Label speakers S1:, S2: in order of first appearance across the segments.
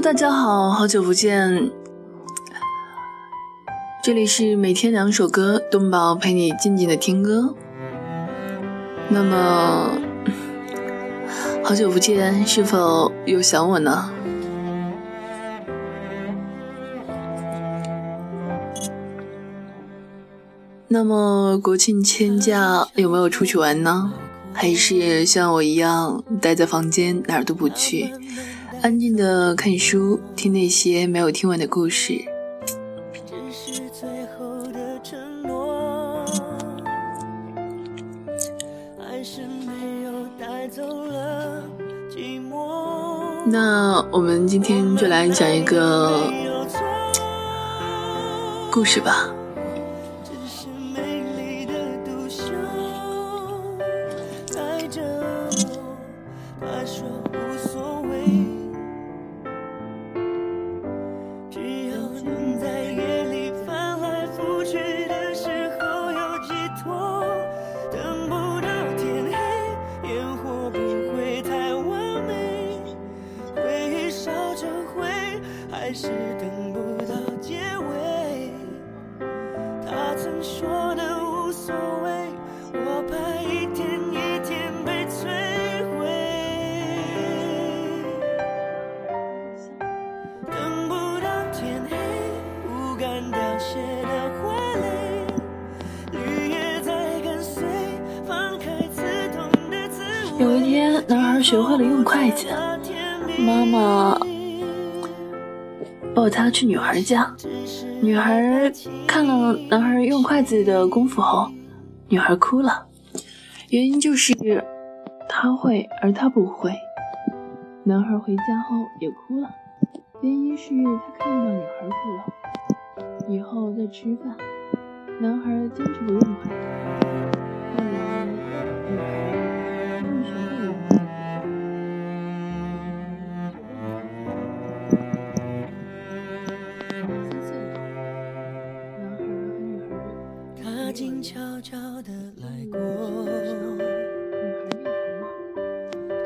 S1: 大家好，好久不见。这里是每天两首歌，东宝陪你静静的听歌。那么，好久不见，是否又想我呢？那么国庆千假有没有出去玩呢？还是像我一样待在房间哪儿都不去，安静的看书，听那些没有听完的故事？那我们今天就来讲一个故事吧。学会了用筷子，妈妈抱他去女孩家。女孩看了男孩用筷子的功夫后，女孩哭了，原因就是他会，而他不会。男孩回家后也哭了，原因是他看到女孩哭了。以后再吃饭，男孩坚持不用筷子。
S2: 静悄悄的来过。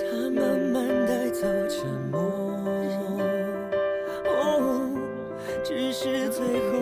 S2: 他慢慢带走沉默。哦只是最后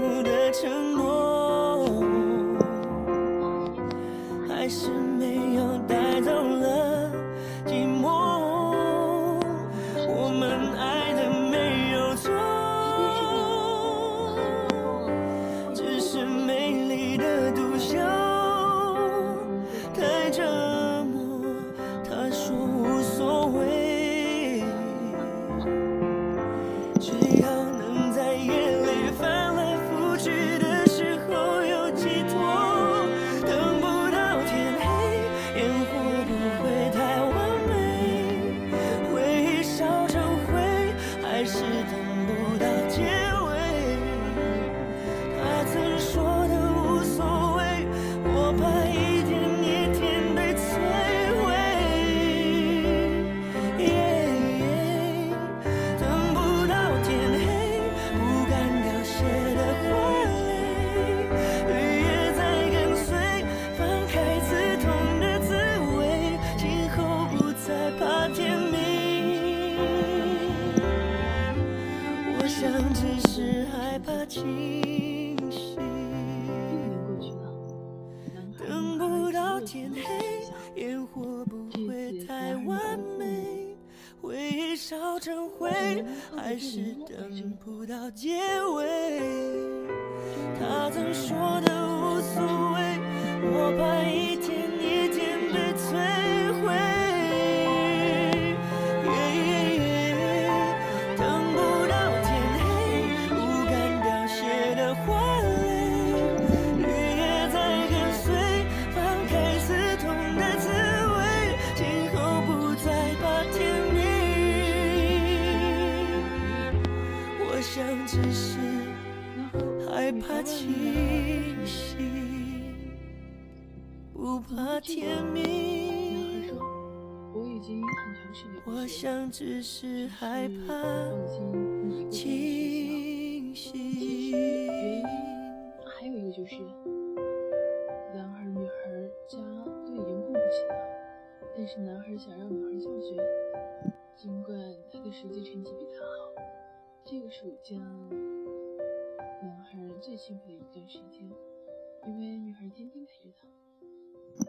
S2: 是。只是害怕清醒。
S1: 原因还有一个就是，男孩女孩家都已经顾不起了，但是男孩想让女孩上学，尽管他的实际成绩比他好。这个暑假，男孩最幸福的一段时间，因为女孩天天陪着他，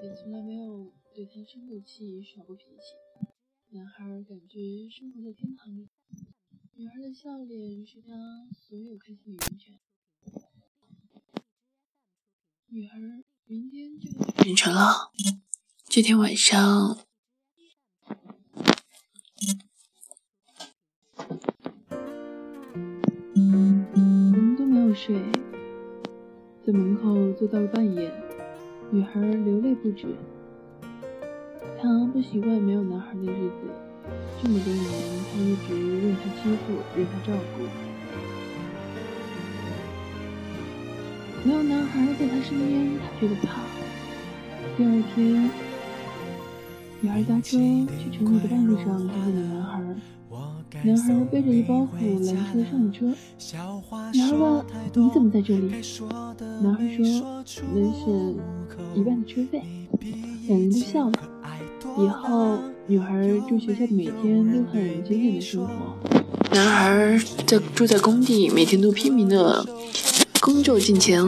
S1: 也从来没有对他生过气、耍过脾气。男孩感觉生活在天堂里，女孩的笑脸是他所有开心的源泉。女孩明天就要去省城了，这天晚上。嗯，都没有睡，在门口坐到了半夜，女孩流泪不止。她不习惯没有男孩的日子，这么多年，她一直任他欺负，任他照顾。没有男孩在她身边，她觉得怕。第二天，女孩搭车去城里的半路上，遇见了男孩。男孩背着一包袱，拦车上了车。女孩问：“你怎么在这里？”男孩说：“能省一半的车费。”两人都笑了。以后，女孩住学校每天都很节俭的生活。男孩在住在工地，每天都拼命的工作挣钱。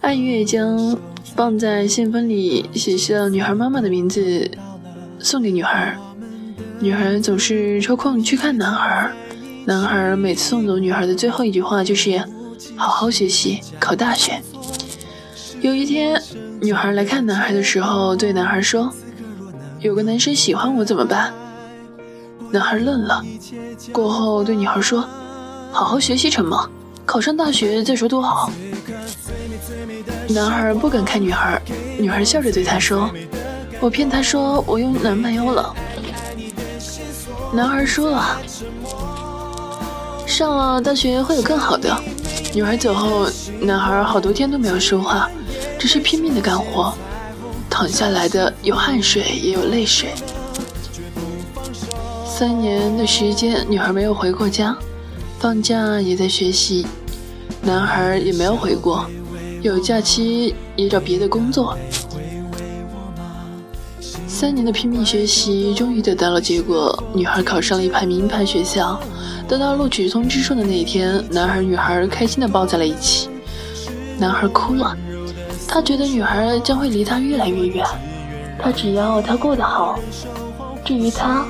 S1: 按月将放在信封里，写上女孩妈妈的名字，送给女孩。女孩总是抽空去看男孩，男孩每次送走女孩的最后一句话就是“好好学习，考大学”。有一天，女孩来看男孩的时候，对男孩说：“有个男生喜欢我怎么办？”男孩愣了，过后对女孩说：“好好学习，成吗？考上大学再说多好。”男孩不敢看女孩，女孩笑着对他说：“我骗他说我有男朋友了。”男孩说了，上了大学会有更好的。女孩走后，男孩好多天都没有说话，只是拼命的干活，躺下来的有汗水，也有泪水。三年的时间，女孩没有回过家，放假也在学习，男孩也没有回过，有假期也找别的工作。三年的拼命学习，终于得到了结果。女孩考上了一排名牌学校，得到录取通知书的那一天，男孩女孩开心的抱在了一起。男孩哭了，他觉得女孩将会离他越来越远。他只要她过得好，至于他，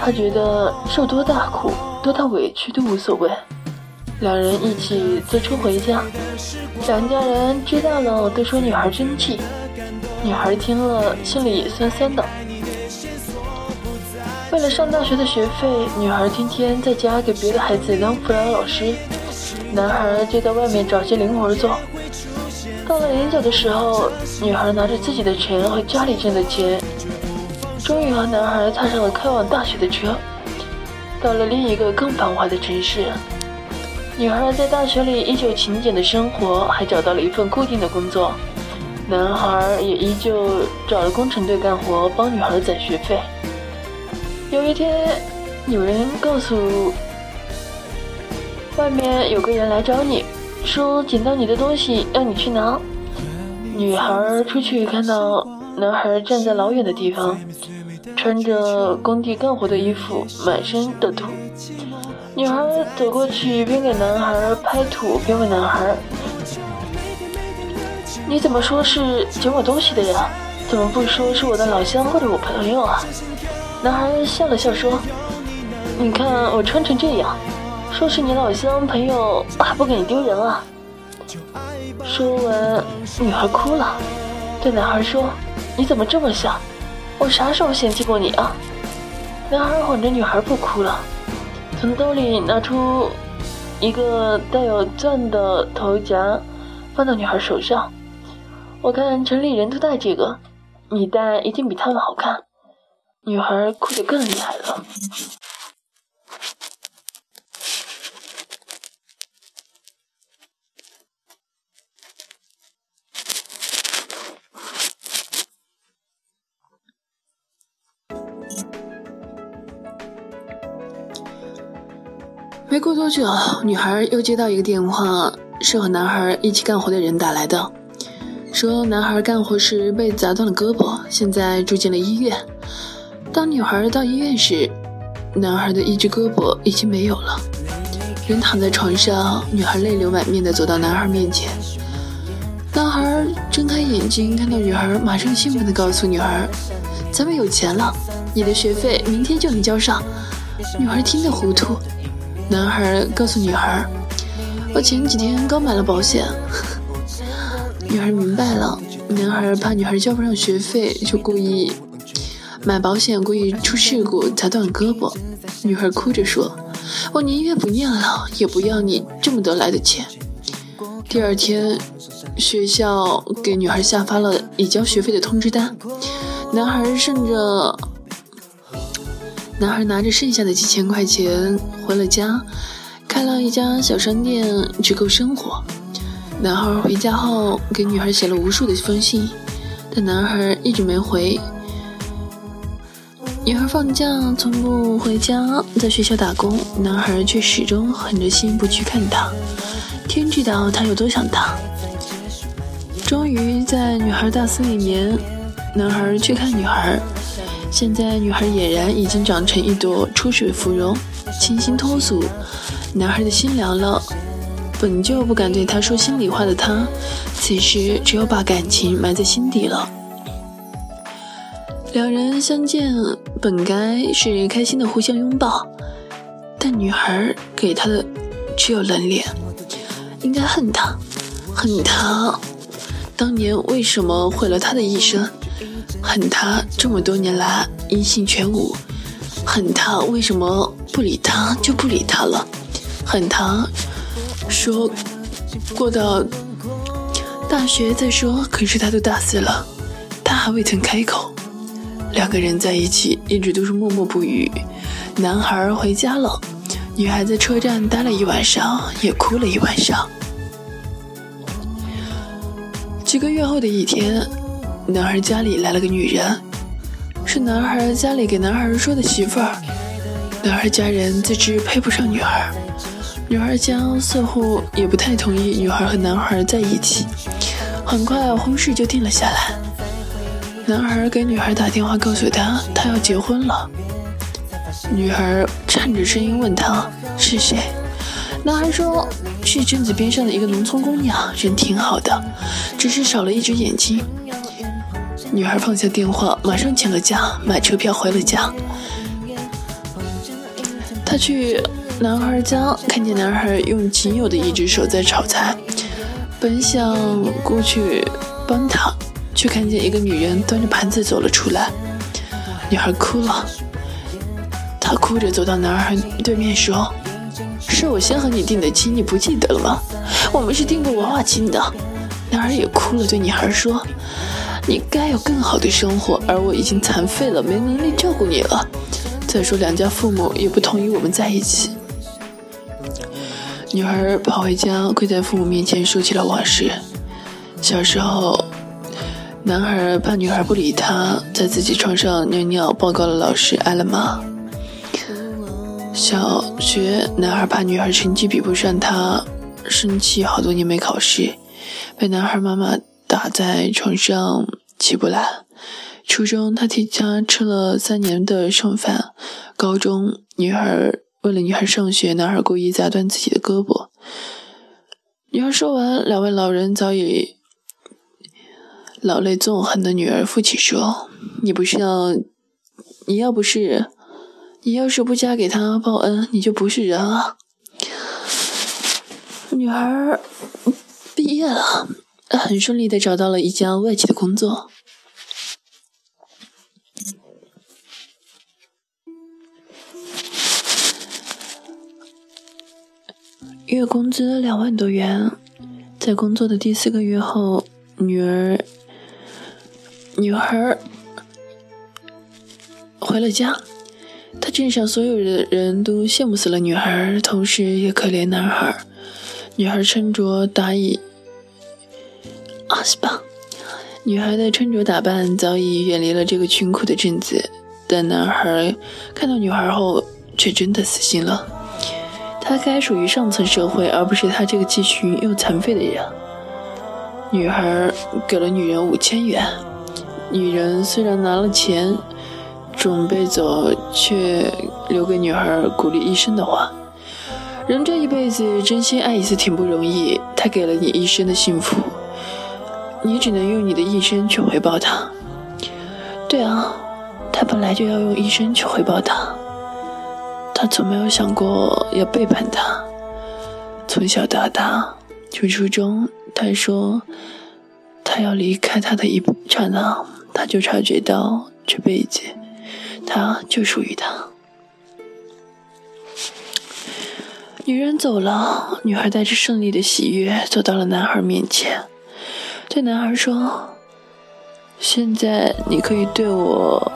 S1: 他觉得受多大苦、多大委屈都无所谓。两人一起坐车回家，两家人知道了都说女孩争气。女孩听了，心里酸酸的。为了上大学的学费，女孩天天在家给别的孩子当辅导老师，男孩就在外面找些零活做。到了临走的时候，女孩拿着自己的钱和家里挣的钱，终于和男孩踏上了开往大学的车，到了另一个更繁华的城市。女孩在大学里依旧勤俭的生活，还找到了一份固定的工作。男孩也依旧找了工程队干活，帮女孩攒学费。有一天，有人告诉外面有个人来找你，说捡到你的东西，让你去拿。女孩出去看到男孩站在老远的地方，穿着工地干活的衣服，满身的土。女孩走过去，边给男孩拍土，边问男孩。你怎么说是捡我东西的人？怎么不说是我的老乡或者我朋友啊？男孩笑了笑说：“你看我穿成这样，说是你老乡朋友，还不给你丢人啊？”说完，女孩哭了，对男孩说：“你怎么这么想？我啥时候嫌弃过你啊？”男孩哄着女孩不哭了，从兜里拿出一个带有钻的头夹，放到女孩手上。我看城里人都戴这个，你戴一定比他们好看。女孩哭得更厉害了。没过多久，女孩又接到一个电话，是和男孩一起干活的人打来的。说男孩干活时被砸断了胳膊，现在住进了医院。当女孩到医院时，男孩的一只胳膊已经没有了。人躺在床上，女孩泪流满面地走到男孩面前。男孩睁开眼睛，看到女孩，马上兴奋地告诉女孩：“咱们有钱了，你的学费明天就能交上。”女孩听得糊涂。男孩告诉女孩：“我前几天刚买了保险。”女孩明白了。男孩怕女孩交不上学费，就故意买保险，故意出事故砸断胳膊。女孩哭着说。我宁愿不念了，也不要你这么得来的钱。第二天，学校给女孩下发了已交学费的通知单。男孩顺着，男孩拿着剩下的几千块钱回了家，开了一家小商店，只够生活。男孩回家后给女孩写了无数的封信，但男孩一直没回。女孩放假从不回家，在学校打工，男孩却始终狠着心不去看她。天知道他有多想她。终于在女孩大四那年，男孩去看女孩。现在女孩俨然已经长成一朵出水芙蓉，清新脱俗。男孩的心凉了，本就不敢对她说心里话的他，此时只有把感情埋在心底了。两人相见本该是开心的互相拥抱，但女孩给他的只有冷脸，应该恨他，恨他当年为什么毁了他的一生，恨他这么多年来音信全无，恨他为什么不理他就不理他了，恨他说过到大学再说，可是他都大四了，他还未曾开口。两个人在一起一直都是默默不语。男孩回家了，女孩在车站待了一晚上，也哭了一晚上。几个月后的一天，男孩家里来了个女人，是男孩家里给男孩说的媳妇儿。男孩家人自知配不上女孩，女孩家似乎也不太同意女孩和男孩在一起。很快，婚事就定了下来。男孩给女孩打电话，告诉她他要结婚了。女孩颤着声音问他是谁。男孩说是镇子边上的一个农村姑娘，人挺好的，只是少了一只眼睛。女孩放下电话，马上请了假，买车票回了家。她去男孩家，看见男孩用仅有的一只手在炒菜，本想过去帮他。却看见一个女人端着盘子走了出来，女孩哭了。她哭着走到男孩对面说：“是我先和你定的亲，你不记得了吗？我们是订过娃娃亲的。”男孩也哭了，对女孩说：“你该有更好的生活，而我已经残废了，没能力照顾你了。再说两家父母也不同意我们在一起。”女孩跑回家，跪在父母面前说起了往事。小时候。男孩怕女孩不理他，在自己床上尿尿，报告了老师，挨了骂。小学，男孩怕女孩成绩比不上他，生气好多年没考试，被男孩妈妈打在床上起不来。初中，他替家吃了三年的剩饭。高中，女孩为了女孩上学，男孩故意砸断自己的胳膊。女孩说完，两位老人早已。老泪纵横的女儿父亲说：“你不是要，你要不是，你要是不嫁给他报恩，你就不是人啊。”女孩毕业了，很顺利的找到了一家外企的工作，月工资两万多元。在工作的第四个月后，女儿。女孩回了家，他镇上所有的人都羡慕死了女孩，同时也可怜男孩。女孩穿着打以啊是吧？女孩的穿着打扮早已远离了这个穷苦的镇子，但男孩看到女孩后却真的死心了。他该属于上层社会，而不是他这个既穷又残废的人。女孩给了女人五千元。女人虽然拿了钱准备走，却留给女孩鼓励一生的话。人这一辈子真心爱一次挺不容易，他给了你一生的幸福，你只能用你的一生去回报他。对啊，他本来就要用一生去回报他，他从没有想过要背叛他。从小到大，就初中，他说他要离开他的一刹那，他就察觉到这辈子他就属于他。女人走了，女孩带着胜利的喜悦走到了男孩面前，对男孩说：“现在你可以对我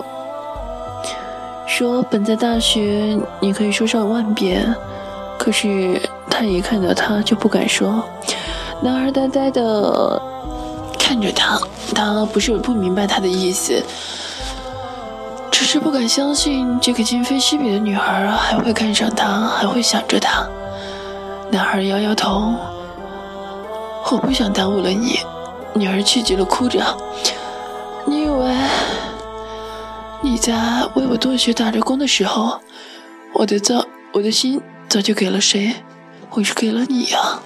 S1: 说，本在大学你可以说上万遍，可是。”他一看到他就不敢说。男孩呆呆的看着他，他不是不明白他的意思，只是不敢相信这个今非昔比的女孩还会看上他，还会想着他。男孩摇摇头，我不想耽误了你。女孩气急了，哭着：“你以为你在为我多学打着工的时候，我的早我的心早就给了谁？”我是给了你呀，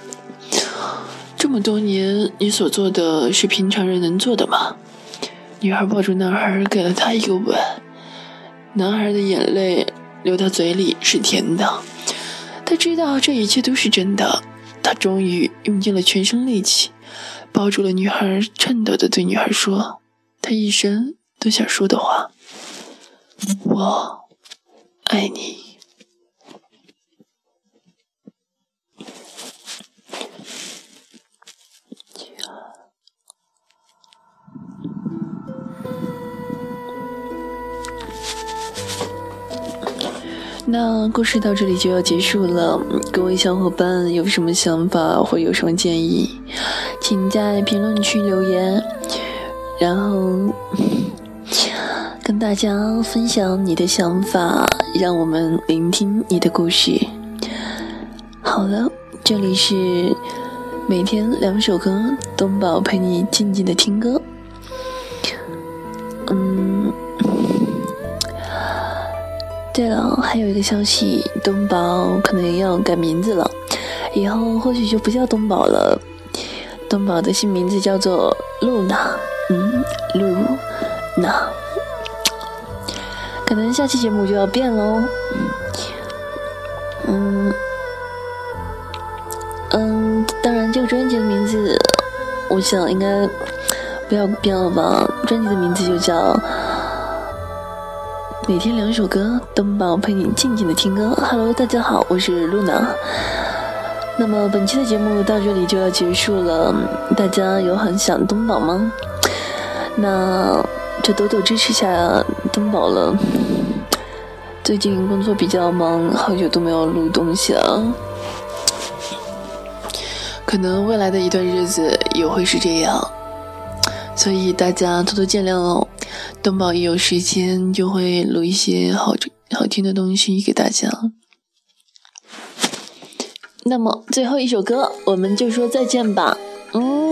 S1: 这么多年你所做的是平常人能做的吗？女孩抱住男孩，给了他一个吻。男孩的眼泪流到嘴里是甜的，他知道这一切都是真的。他终于用尽了全身力气，抱住了女孩，颤抖的对女孩说：“他一生都想说的话，我爱你。”那故事到这里就要结束了，各位小伙伴有什么想法或有什么建议，请在评论区留言，然后跟大家分享你的想法，让我们聆听你的故事。好了，这里是每天两首歌，东宝陪你静静的听歌。嗯。对了，还有一个消息，东宝可能要改名字了，以后或许就不叫东宝了，东宝的新名字叫做露娜，嗯，露娜，可能下期节目就要变喽，嗯，嗯，当然这个专辑的名字，我想应该不要变了吧，专辑的名字就叫。每天两首歌，登宝陪你静静的听歌。Hello，大家好，我是露娜。那么本期的节目到这里就要结束了，大家有很想登宝吗？那就多多支持下登宝了。最近工作比较忙，好久都没有录东西了，可能未来的一段日子也会是这样，所以大家多多见谅哦。东宝一有时间就会录一些好好听的东西给大家。那么最后一首歌，我们就说再见吧。嗯